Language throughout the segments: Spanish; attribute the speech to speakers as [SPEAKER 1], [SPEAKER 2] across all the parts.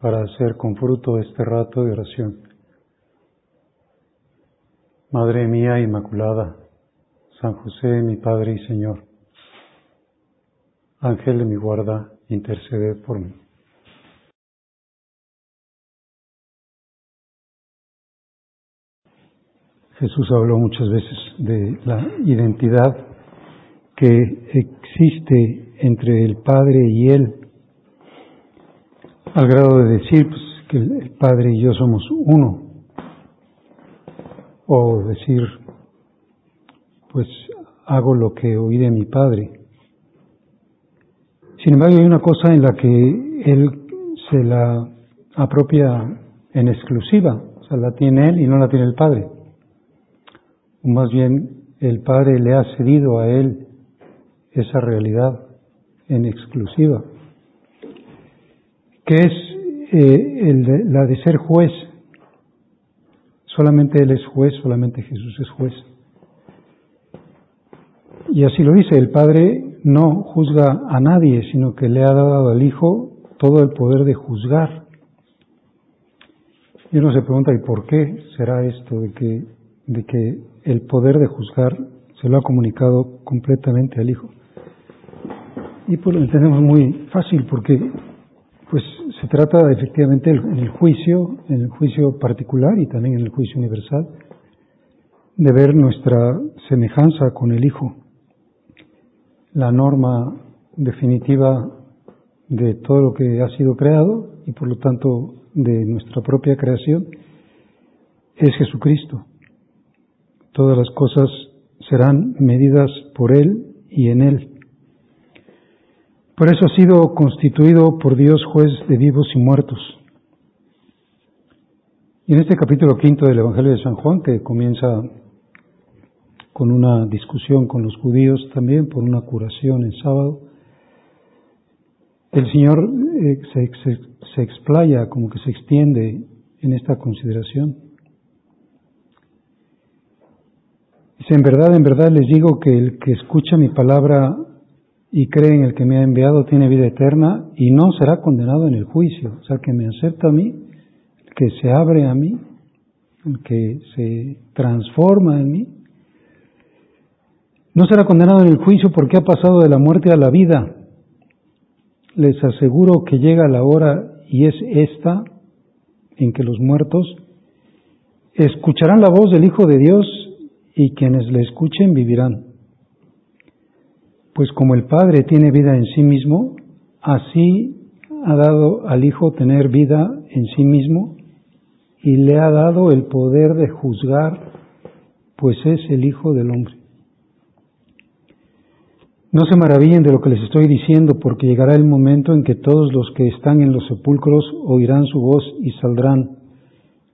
[SPEAKER 1] para hacer con fruto este rato de oración. Madre mía Inmaculada, San José, mi Padre y Señor, Ángel de mi guarda, intercede por mí. Jesús habló muchas veces de la identidad que existe entre el Padre y Él, al grado de decir pues, que el Padre y yo somos uno, o decir, pues hago lo que oí de mi Padre. Sin embargo, hay una cosa en la que Él se la apropia en exclusiva, o sea, la tiene Él y no la tiene el Padre. O más bien el Padre le ha cedido a él esa realidad en exclusiva, que es eh, el la de ser juez. Solamente Él es juez, solamente Jesús es juez. Y así lo dice, el Padre no juzga a nadie, sino que le ha dado al Hijo todo el poder de juzgar. Y uno se pregunta, ¿y por qué será esto de que, de que el poder de juzgar se lo ha comunicado completamente al Hijo. Y pues lo entendemos muy fácil porque se trata efectivamente en el juicio, en el juicio particular y también en el juicio universal, de ver nuestra semejanza con el Hijo. La norma definitiva de todo lo que ha sido creado y por lo tanto de nuestra propia creación es Jesucristo. Todas las cosas serán medidas por Él y en Él. Por eso ha sido constituido por Dios juez de vivos y muertos. Y en este capítulo quinto del Evangelio de San Juan, que comienza con una discusión con los judíos también por una curación en sábado, el Señor eh, se, se explaya, como que se extiende en esta consideración. Dice, en verdad, en verdad les digo que el que escucha mi palabra y cree en el que me ha enviado tiene vida eterna y no será condenado en el juicio. O sea, que me acepta a mí, que se abre a mí, que se transforma en mí, no será condenado en el juicio porque ha pasado de la muerte a la vida. Les aseguro que llega la hora y es esta en que los muertos escucharán la voz del Hijo de Dios y quienes le escuchen vivirán. Pues como el Padre tiene vida en sí mismo, así ha dado al Hijo tener vida en sí mismo y le ha dado el poder de juzgar, pues es el Hijo del Hombre. No se maravillen de lo que les estoy diciendo, porque llegará el momento en que todos los que están en los sepulcros oirán su voz y saldrán,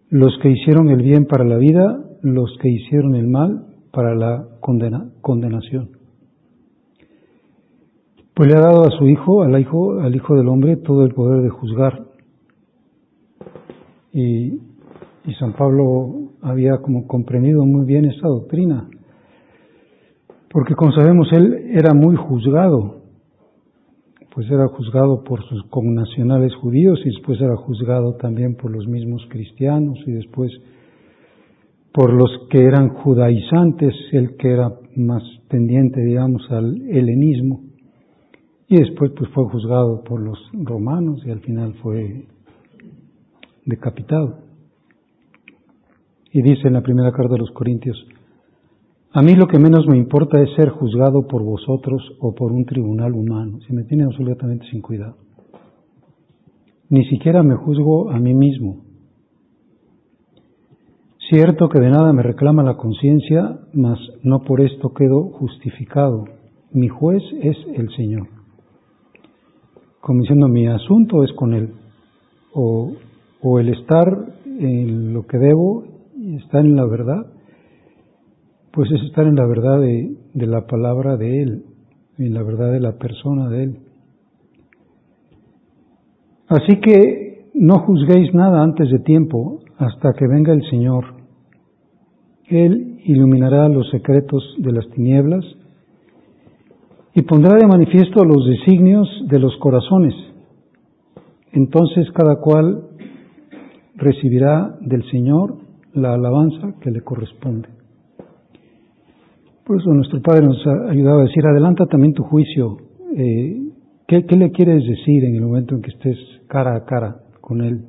[SPEAKER 1] los que hicieron el bien para la vida los que hicieron el mal para la condenación. Pues le ha dado a su hijo, al hijo, al hijo del hombre, todo el poder de juzgar. Y, y San Pablo había como comprendido muy bien esta doctrina, porque como sabemos él era muy juzgado, pues era juzgado por sus connacionales judíos y después era juzgado también por los mismos cristianos y después por los que eran judaizantes, el que era más tendiente, digamos, al helenismo, y después pues fue juzgado por los romanos y al final fue decapitado. Y dice en la primera carta de los Corintios, a mí lo que menos me importa es ser juzgado por vosotros o por un tribunal humano, si me tiene absolutamente sin cuidado. Ni siquiera me juzgo a mí mismo. Cierto que de nada me reclama la conciencia, mas no por esto quedo justificado. Mi juez es el Señor. Como diciendo, mi asunto es con Él. O, el estar en lo que debo estar en la verdad, pues es estar en la verdad de, de la palabra de Él, en la verdad de la persona de Él. Así que no juzguéis nada antes de tiempo hasta que venga el Señor. Él iluminará los secretos de las tinieblas y pondrá de manifiesto los designios de los corazones. Entonces cada cual recibirá del Señor la alabanza que le corresponde. Por eso nuestro Padre nos ha ayudado a decir, adelanta también tu juicio. Eh, ¿qué, ¿Qué le quieres decir en el momento en que estés cara a cara con Él?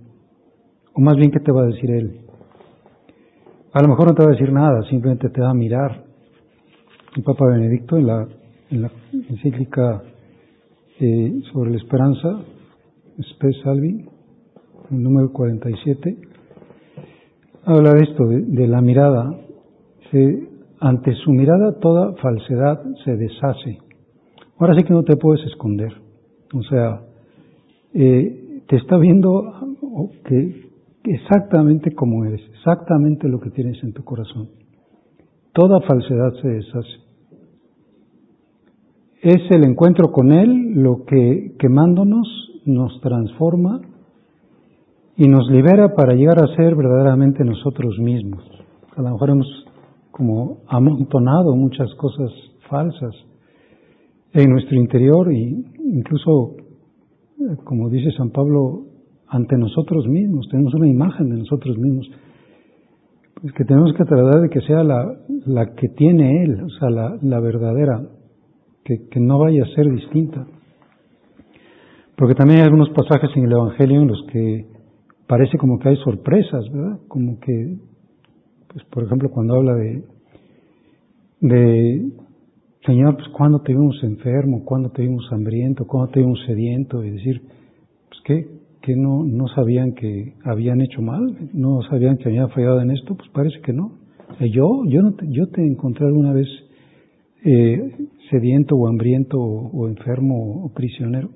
[SPEAKER 1] O más bien, ¿qué te va a decir Él? A lo mejor no te va a decir nada, simplemente te va a mirar. El Papa Benedicto en la, en la encíclica eh, sobre la esperanza, Spes Salvi, el número 47, habla de esto, de, la mirada. Se, ante su mirada toda falsedad se deshace. Ahora sí que no te puedes esconder. O sea, eh, te está viendo que exactamente como eres, exactamente lo que tienes en tu corazón. Toda falsedad se deshace. Es el encuentro con Él lo que quemándonos nos transforma y nos libera para llegar a ser verdaderamente nosotros mismos. A lo mejor hemos como amontonado muchas cosas falsas en nuestro interior y incluso, como dice San Pablo, ante nosotros mismos, tenemos una imagen de nosotros mismos, pues que tenemos que tratar de que sea la, la que tiene Él, o sea, la verdadera, que, que no vaya a ser distinta. Porque también hay algunos pasajes en el Evangelio en los que parece como que hay sorpresas, ¿verdad? Como que, pues por ejemplo, cuando habla de, de Señor, pues cuando te vimos enfermo, cuando te vimos hambriento, cuando te vimos sediento, y decir, pues qué, que no, no sabían que habían hecho mal, no sabían que habían fallado en esto, pues parece que no. yo, yo no te, yo te encontré alguna vez eh, sediento o hambriento o, o enfermo o prisionero.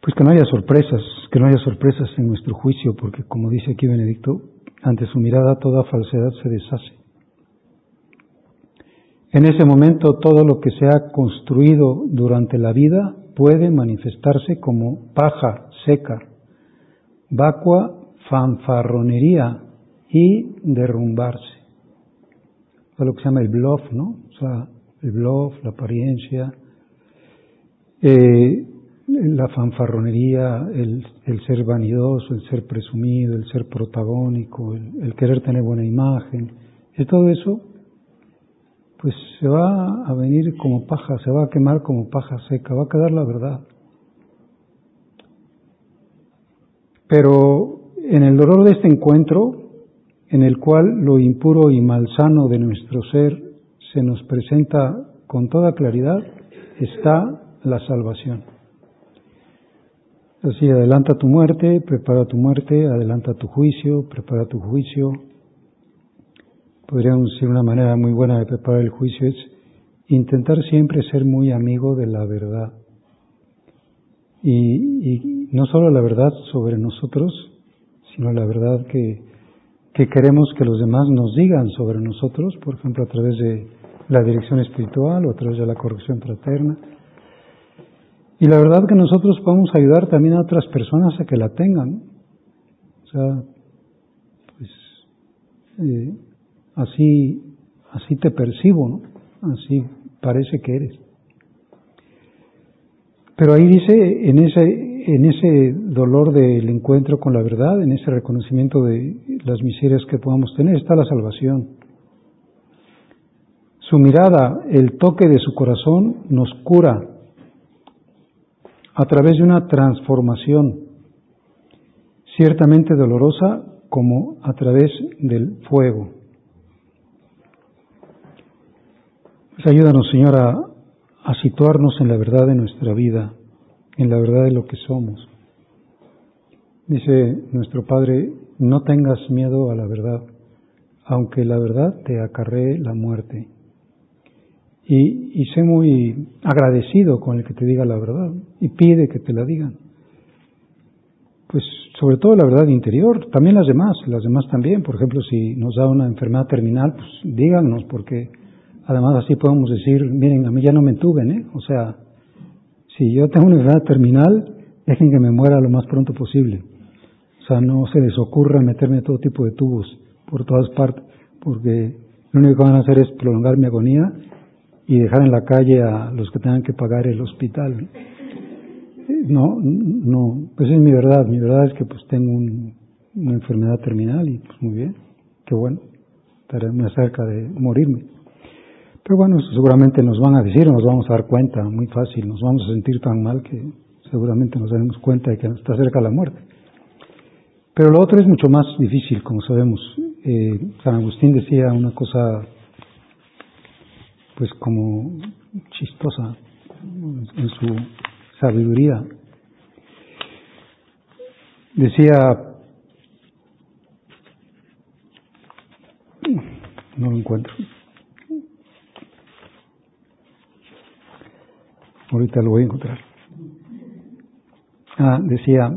[SPEAKER 1] Pues que no haya sorpresas, que no haya sorpresas en nuestro juicio, porque como dice aquí Benedicto, ante su mirada toda falsedad se deshace. En ese momento todo lo que se ha construido durante la vida puede manifestarse como paja seca, vacua fanfarronería y derrumbarse. Es lo que se llama el bluff, ¿no? El bluff, la apariencia, eh, la fanfarronería, el, el, ser vanidoso, el ser presumido, el ser protagónico, el, el querer tener buena imagen, y todo eso, pues se va a venir como paja, se va a quemar como paja seca, va a quedar la verdad. Pero en el dolor de este encuentro, en el cual lo impuro y malsano de nuestro ser se nos presenta con toda claridad, está la salvación. Así, adelanta tu muerte, prepara tu muerte, adelanta tu juicio, prepara tu juicio. Podríamos decir una manera muy buena de preparar el juicio es intentar siempre ser muy amigo de la verdad. Y, no solo la verdad sobre nosotros, sino la verdad que queremos que los demás nos digan sobre nosotros, por ejemplo, a través de la dirección espiritual o través de la corrección fraterna y la verdad que nosotros podemos ayudar también a otras personas a que la tengan. O sea, pues eh, así, así te percibo, ¿no? Así parece que eres. Pero ahí dice, en ese, en ese dolor del encuentro con la verdad, en ese reconocimiento de las miserias que podamos tener, está la salvación. Su mirada, el toque de su corazón nos cura a través de una transformación ciertamente dolorosa, como a través del fuego. Pues ayúdanos, Señor, a, a situarnos en la verdad de nuestra vida, en la verdad de lo que somos. Dice nuestro Padre, no tengas miedo a la verdad, aunque la verdad te acarree la muerte. Y, y, sé muy agradecido con el que te diga la verdad y pide que te la digan. Pues sobre todo la verdad interior, también las demás, las demás también. Por ejemplo, si nos da una enfermedad terminal, pues díganos, porque además así podemos decir, miren, a mí ya no me entuben, ¿eh? O sea, si yo tengo una enfermedad terminal, dejen que me muera lo más pronto posible. O sea, no se les ocurra meterme todo tipo de tubos por todas partes, porque lo único que van a hacer es prolongar mi agonía y dejar en la calle a los que tengan que pagar el hospital. No, no, pues es mi verdad. Mi verdad es que pues tengo una enfermedad terminal y pues muy bien, qué bueno, estaré muy cerca de morirme. Pero bueno, seguramente nos van a decir, nos vamos a dar cuenta, muy fácil, nos vamos a sentir tan mal que seguramente nos daremos cuenta de que está cerca la muerte. Pero lo otro es mucho más difícil, como sabemos. Eh, San Agustín decía una cosa, pues como chistosa en su sabiduría. Decía, no lo encuentro. Ahorita lo voy a encontrar. Ah, decía,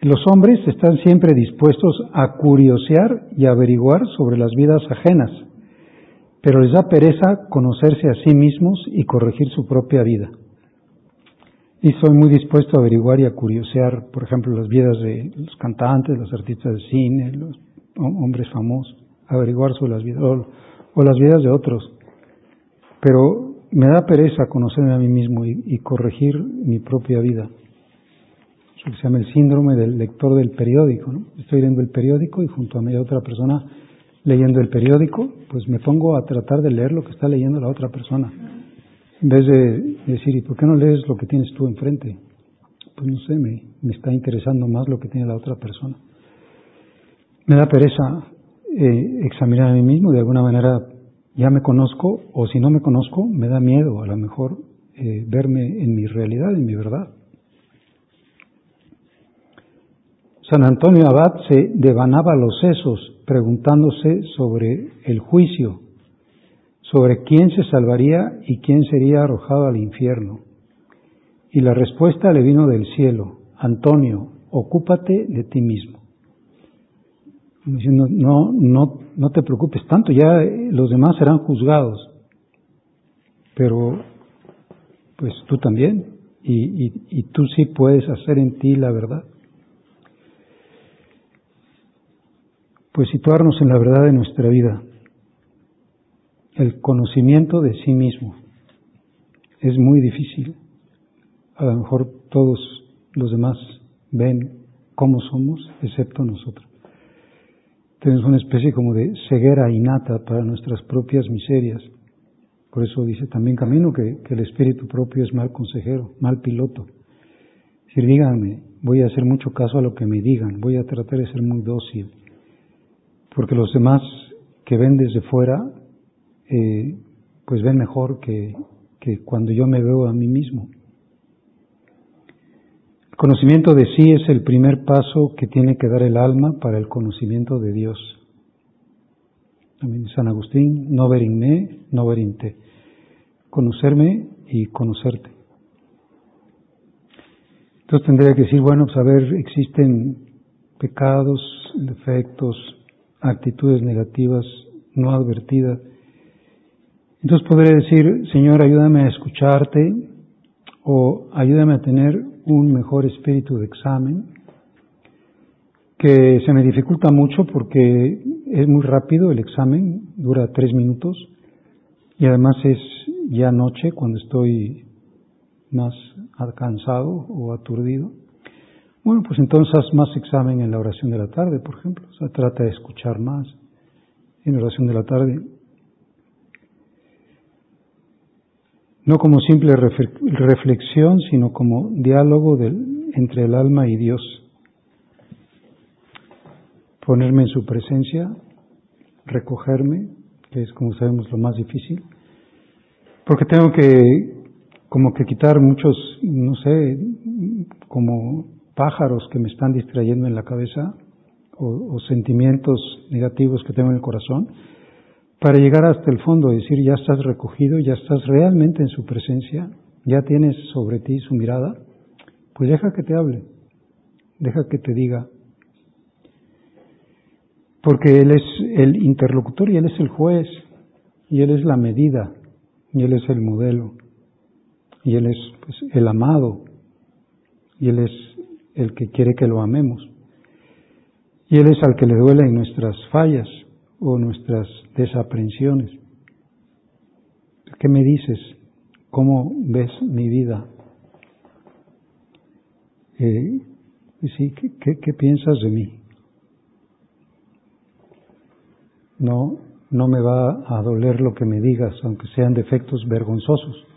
[SPEAKER 1] los hombres están siempre dispuestos a curiosear y averiguar sobre las vidas ajenas, pero les da pereza conocerse a sí mismos y corregir su propia vida. Y soy muy dispuesto a averiguar y a curiosear, por ejemplo, las vidas de los cantantes, los artistas de cine, los hombres famosos, averiguar sobre las vidas, o, las vidas de otros. Pero me da pereza conocerme a mí mismo y, corregir mi propia vida que se llama el síndrome del lector del periódico. ¿no? Estoy leyendo el periódico y junto a mí hay otra persona leyendo el periódico, pues me pongo a tratar de leer lo que está leyendo la otra persona. En vez de decir, ¿y por qué no lees lo que tienes tú enfrente? Pues no sé, me, me está interesando más lo que tiene la otra persona. Me da pereza eh, examinar a mí mismo, de alguna manera ya me conozco, o si no me conozco, me da miedo a lo mejor eh, verme en mi realidad, en mi verdad. San Antonio Abad se devanaba los sesos preguntándose sobre el juicio, sobre quién se salvaría y quién sería arrojado al infierno. Y la respuesta le vino del cielo, Antonio, ocúpate de ti mismo. Diciendo, no, no, no te preocupes tanto, ya los demás serán juzgados, pero pues tú también, y tú sí puedes hacer en ti la verdad. Pues situarnos en la verdad de nuestra vida, el conocimiento de sí mismo. Es muy difícil. A lo mejor todos los demás ven cómo somos, excepto nosotros. Tenemos una especie como de ceguera innata para nuestras propias miserias. Por eso dice también Camino que, que el espíritu propio es mal consejero, mal piloto. Si díganme, voy a hacer mucho caso a lo que me digan, voy a tratar de ser muy dócil, porque los demás que ven desde fuera, eh, pues ven mejor que, cuando yo me veo a mí mismo. El conocimiento de sí es el primer paso que tiene que dar el alma para el conocimiento de Dios. También San Agustín, no ver in me, no ver in te. Conocerme y conocerte. Entonces tendría que decir, bueno, pues a ver, existen pecados, defectos, actitudes negativas no advertidas. Entonces podré decir, Señor, ayúdame a escucharte o ayúdame a tener un mejor espíritu de examen, que se me dificulta mucho porque es muy rápido el examen, dura tres minutos y además es ya noche cuando estoy más cansado o aturdido. Bueno, pues entonces más examen en la oración de la tarde, por ejemplo. O sea, trata de escuchar más en la oración de la tarde. No como simple reflexión, sino como diálogo del, entre el alma y Dios. ponerme en su presencia, recogerme, que es como sabemos lo más difícil, porque tengo que como que quitar muchos, no sé, como pájaros que me están distrayendo en la cabeza o, sentimientos negativos que tengo en el corazón, para llegar hasta el fondo y decir, ya estás recogido, ya estás realmente en su presencia, ya tienes sobre ti su mirada, pues deja que te hable, deja que te diga, porque Él es el interlocutor y Él es el juez, y Él es la medida, y Él es el modelo, y Él es pues, el amado, y Él es el que quiere que lo amemos, y Él es al que le duelen nuestras fallas o nuestras desaprensiones. ¿Qué me dices? ¿Cómo ves mi vida? Eh, sí, ¿qué, qué piensas de mí? No, no me va a doler lo que me digas, aunque sean defectos vergonzosos.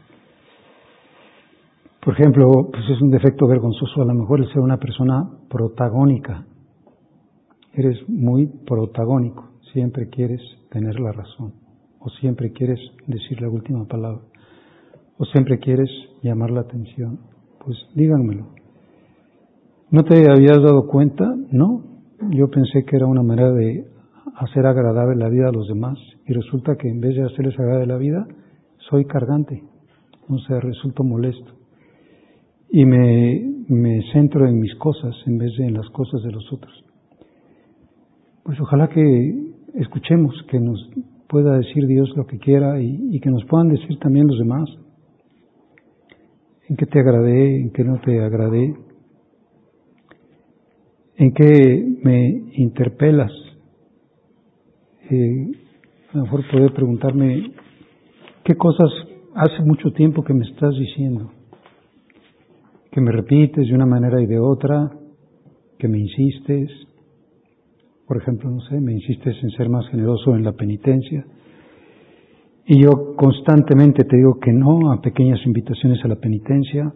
[SPEAKER 1] Por ejemplo, pues es un defecto vergonzoso a lo mejor el ser una persona protagónica. Eres muy protagónico, siempre quieres tener la razón, o siempre quieres decir la última palabra, o siempre quieres llamar la atención. Pues díganmelo. ¿No te habías dado cuenta? No. Yo pensé que era una manera de hacer agradable la vida a los demás y resulta que en vez de hacerles agradable la vida, soy cargante, o sea, resulto molesto. Y me, centro en mis cosas en vez de en las cosas de los otros. Pues ojalá que escuchemos, que nos pueda decir Dios lo que quiera y, y que nos puedan decir también los demás en qué te agradé, en qué no te agradé, en qué me interpelas eh, a lo mejor poder preguntarme qué cosas hace mucho tiempo que me estás diciendo, que me repites de una manera y de otra, que me insistes, por ejemplo, no sé, me insistes en ser más generoso en la penitencia, y yo constantemente te digo que no a pequeñas invitaciones a la penitencia,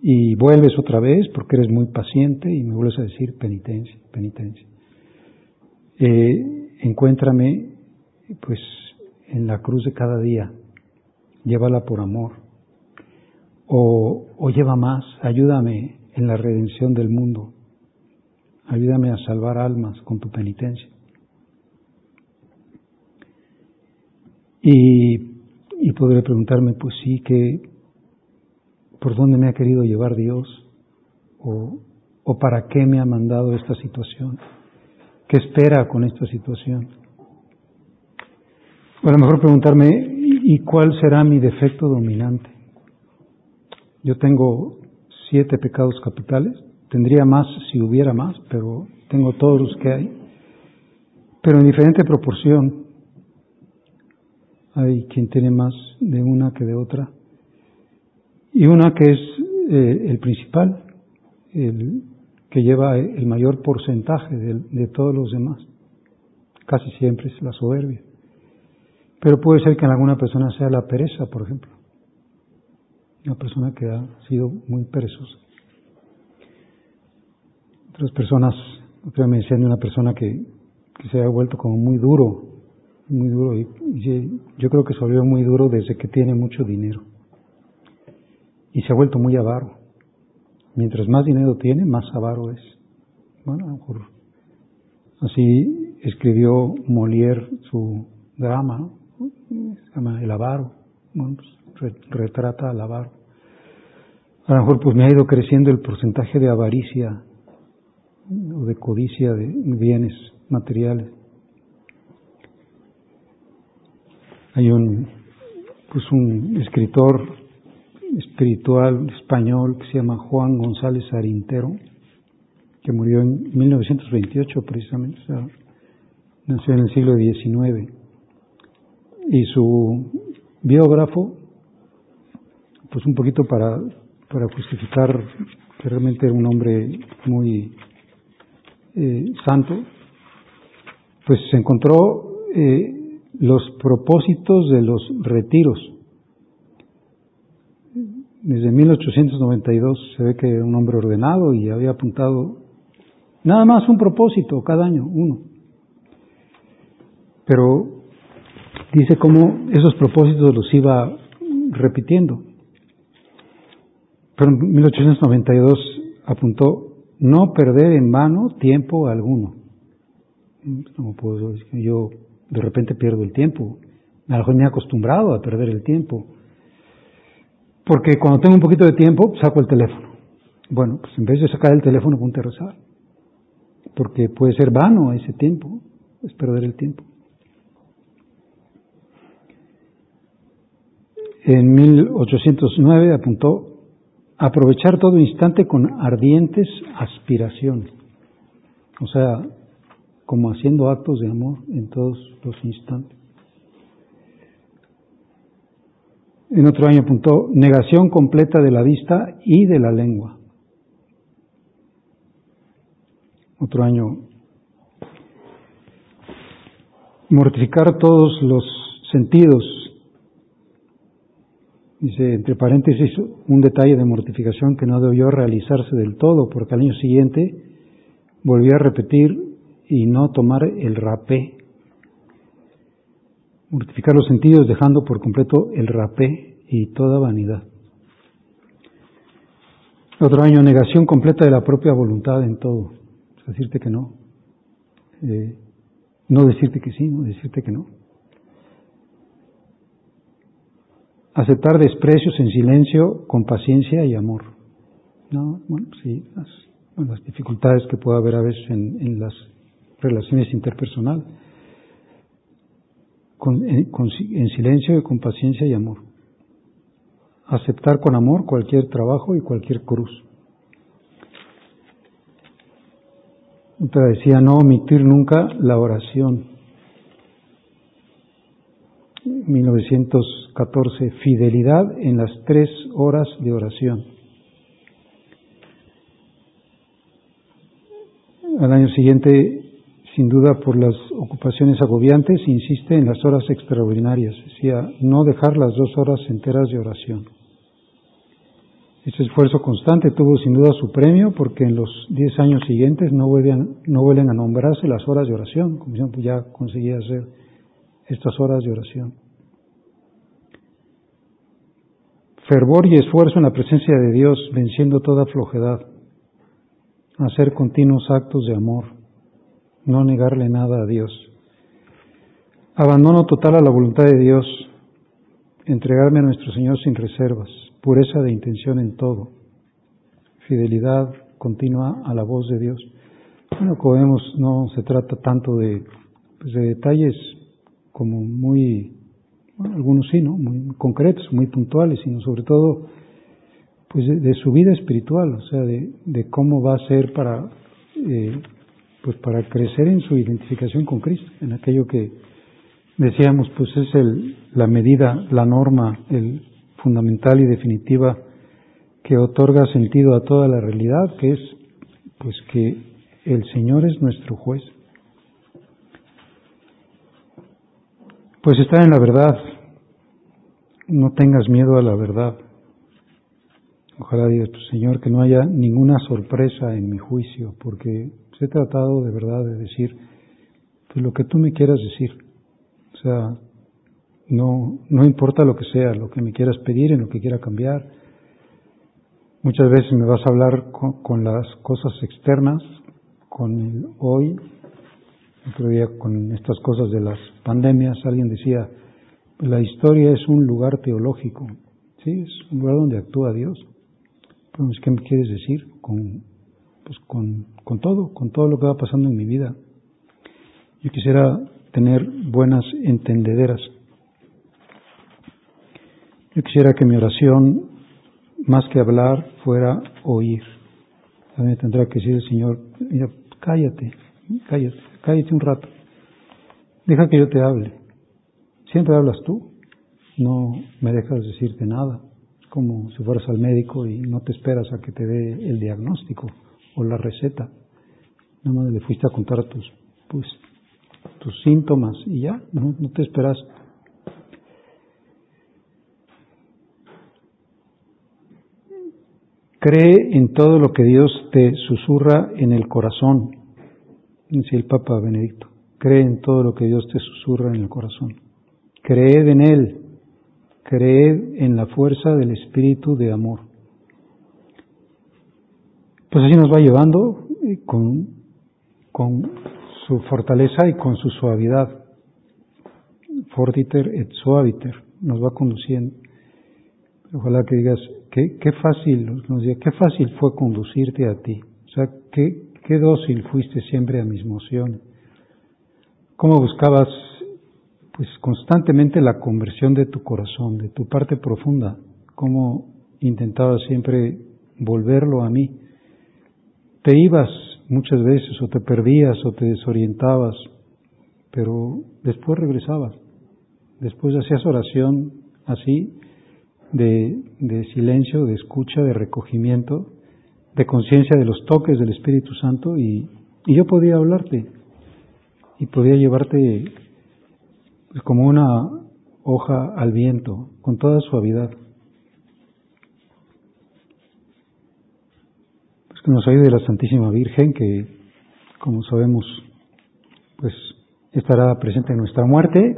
[SPEAKER 1] y vuelves otra vez porque eres muy paciente y me vuelves a decir penitencia, penitencia. Eh, encuéntrame pues en la cruz de cada día, llévala por amor, o, lleva más, ayúdame en la redención del mundo, ayúdame a salvar almas con tu penitencia. Y, y podré preguntarme, pues sí, que por dónde me ha querido llevar Dios, o, o para qué me ha mandado esta situación. ¿Qué espera con esta situación? O a lo mejor preguntarme, ¿y cuál será mi defecto dominante? Yo tengo siete pecados capitales, tendría más si hubiera más, pero tengo todos los que hay, pero en diferente proporción. Hay quien tiene más de una que de otra. Y una que es eh, el principal, el, que lleva el mayor porcentaje de, todos los demás. Casi siempre es la soberbia. Pero puede ser que en alguna persona sea la pereza, por ejemplo. Una persona que ha sido muy perezosa. Otras personas, otra me decían de una persona que, que, se ha vuelto como muy duro, muy duro, y, yo creo que se volvió muy duro desde que tiene mucho dinero. Y se ha vuelto muy avaro. Mientras más dinero tiene, más avaro es. Bueno, a lo mejor así escribió Molière su drama, se llama El avaro, bueno, pues, retrata al avaro. A lo mejor pues me ha ido creciendo el porcentaje de avaricia o de codicia de bienes materiales. Hay un pues un escritor espiritual español que se llama Juan González Arintero, que murió en 1928 precisamente, nació en el siglo XIX. Y su biógrafo, pues un poquito para, para justificar que realmente era un hombre muy eh, santo, pues se encontró eh, los propósitos de los retiros desde 1892 se ve que era un hombre ordenado y había apuntado Nada más un propósito cada año, uno. Pero dice cómo esos propósitos los iba repitiendo. En 1892 apuntó no perder en vano tiempo alguno. No puedo yo de repente pierdo el tiempo. Me he acostumbrado a perder el tiempo. Porque cuando tengo un poquito de tiempo, saco el teléfono. Bueno, pues en vez de sacar el teléfono, ponte a rezar. Porque puede ser vano ese tiempo, es perder el tiempo. En 1809 apuntó aprovechar todo instante con ardientes aspiraciones. O sea, como haciendo actos de amor en todos los instantes. En otro año apuntó negación completa de la vista y de la lengua. Otro año, mortificar todos los sentidos. Dice, entre paréntesis, un detalle de mortificación que no debió realizarse del todo, porque al año siguiente volvió a repetir y no tomar el rapé. Mortificar los sentidos dejando por completo el rapé y toda vanidad. Otro año, negación completa de la propia voluntad en todo. Decirte que no. Eh, no decirte que sí, no decirte que no. Aceptar desprecios en silencio, con paciencia y amor. No, bueno, sí, las, dificultades que puede haber a veces en, las relaciones interpersonales, en, con, en silencio y con paciencia y amor. Aceptar con amor cualquier trabajo y cualquier cruz. Otra decía no omitir nunca la oración. 1914, fidelidad en las tres horas de oración. Al año siguiente sin duda por las ocupaciones agobiantes, insiste en las horas extraordinarias, decía, no dejar las dos horas enteras de oración. Este esfuerzo constante tuvo sin duda su premio porque en los diez años siguientes no vuelven, no vuelven a nombrarse las horas de oración, como ya conseguía hacer estas horas de oración. Fervor y esfuerzo en la presencia de Dios, venciendo toda flojedad, hacer continuos actos de amor, no negarle nada a Dios. Abandono total a la voluntad de Dios, entregarme a nuestro Señor sin reservas, pureza de intención en todo, fidelidad continua a la voz de Dios. Bueno, como vemos, no se trata tanto de, pues, de detalles como muy, bueno, algunos sí, ¿no? Muy concretos, muy puntuales, sino sobre todo, pues de, su vida espiritual, o sea, de, de, cómo va a ser para eh, pues para crecer en su identificación con Cristo, en aquello que decíamos, pues es el, la medida, la norma, el fundamental y definitiva que otorga sentido a toda la realidad, que es pues que el Señor es nuestro juez. Pues está en la verdad, no tengas miedo a la verdad. Ojalá digas, pues, Señor, que no haya ninguna sorpresa en mi juicio, porque he tratado de verdad de decir pues, lo que tú me quieras decir. O sea, no, no importa lo que sea, lo que me quieras pedir, en lo que quiera cambiar. Muchas veces me vas a hablar con, con las cosas externas, con el hoy. Otro día con estas cosas de las pandemias, alguien decía, la historia es un lugar teológico. Sí, es un lugar donde actúa Dios. Pero ¿qué me quieres decir con pues con, con todo, con todo lo que va pasando en mi vida. Yo quisiera tener buenas entendederas. Yo quisiera que mi oración, más que hablar, fuera oír. También tendrá que decir el Señor, mira, cállate, cállate, cállate un rato. Deja que yo te hable. Siempre hablas tú, no me dejas decirte nada, como si fueras al médico y no te esperas a que te dé el diagnóstico o la receta. Nada más le fuiste a contar tus, pues, tus síntomas y ya, no, no te esperas. Cree en todo lo que Dios te susurra en el corazón, dice el Papa Benedicto. Cree en todo lo que Dios te susurra en el corazón. Creed en Él. Creed en la fuerza del Espíritu de amor. Pues así nos va llevando con, con su fortaleza y con su suavidad. Fortiter et suaviter nos va conduciendo. Ojalá que digas, qué fácil, nos diga, qué fácil fue conducirte a ti. O sea, qué, qué dócil fuiste siempre a mis emociones. Cómo buscabas, pues, constantemente la conversión de tu corazón, de tu parte profunda. Cómo intentabas siempre volverlo a mí. Te ibas muchas veces o te perdías o te desorientabas, pero después regresabas. Después hacías oración así de silencio, de escucha, de recogimiento, de conciencia de los toques del Espíritu Santo y, y yo podía hablarte y podía llevarte como una hoja al viento, con toda suavidad. Pues que nos ayude la Santísima Virgen, que como sabemos, pues estará presente en nuestra muerte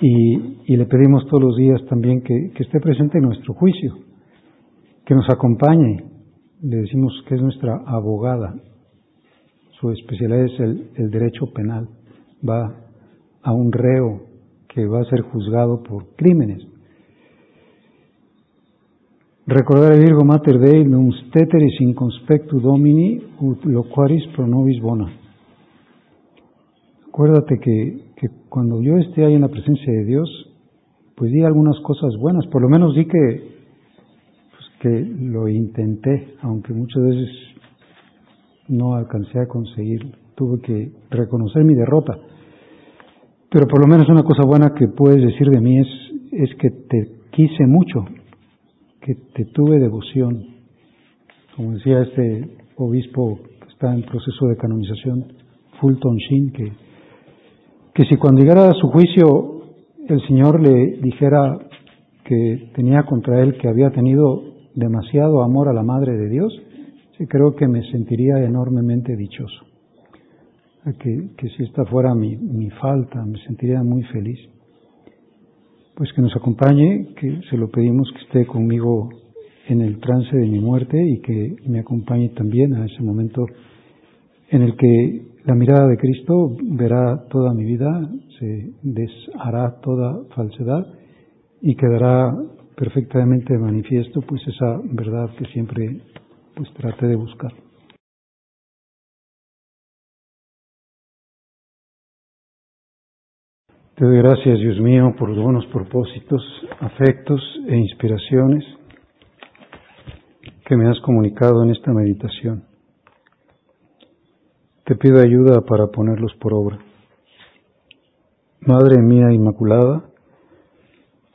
[SPEAKER 1] y, le pedimos todos los días también que, esté presente en nuestro juicio, que nos acompañe. Le decimos que es nuestra abogada. Su especialidad es el, derecho penal. Va a un reo que va a ser juzgado por crímenes. Recordar el Virgo Mater Dei, nunc steteris inconspectu Domini, ut loquaris pro nobis bona. Acuérdate que que cuando yo esté ahí en la presencia de Dios, pues di algunas cosas buenas, por lo menos di que, que lo intenté, aunque muchas veces no alcancé a conseguir, tuve que reconocer mi derrota. Pero por lo menos una cosa buena que puedes decir de mí es, es que te quise mucho, que te tuve devoción. Como decía este obispo que está en proceso de canonización, Fulton Sheen, que que si cuando llegara a su juicio el Señor le dijera que tenía contra él que había tenido demasiado amor a la Madre de Dios, creo que me sentiría enormemente dichoso. Que, si esta fuera mi falta, me sentiría muy feliz. Pues que nos acompañe, que se lo pedimos que esté conmigo en el trance de mi muerte y que me acompañe también a ese momento en el que la mirada de Cristo verá toda mi vida, se deshará toda falsedad y quedará perfectamente manifiesto pues esa verdad que siempre pues trate de buscar. Te doy gracias, Dios mío, por los buenos propósitos, afectos e inspiraciones que me has comunicado en esta meditación. Te pido ayuda para ponerlos por obra. Madre mía Inmaculada,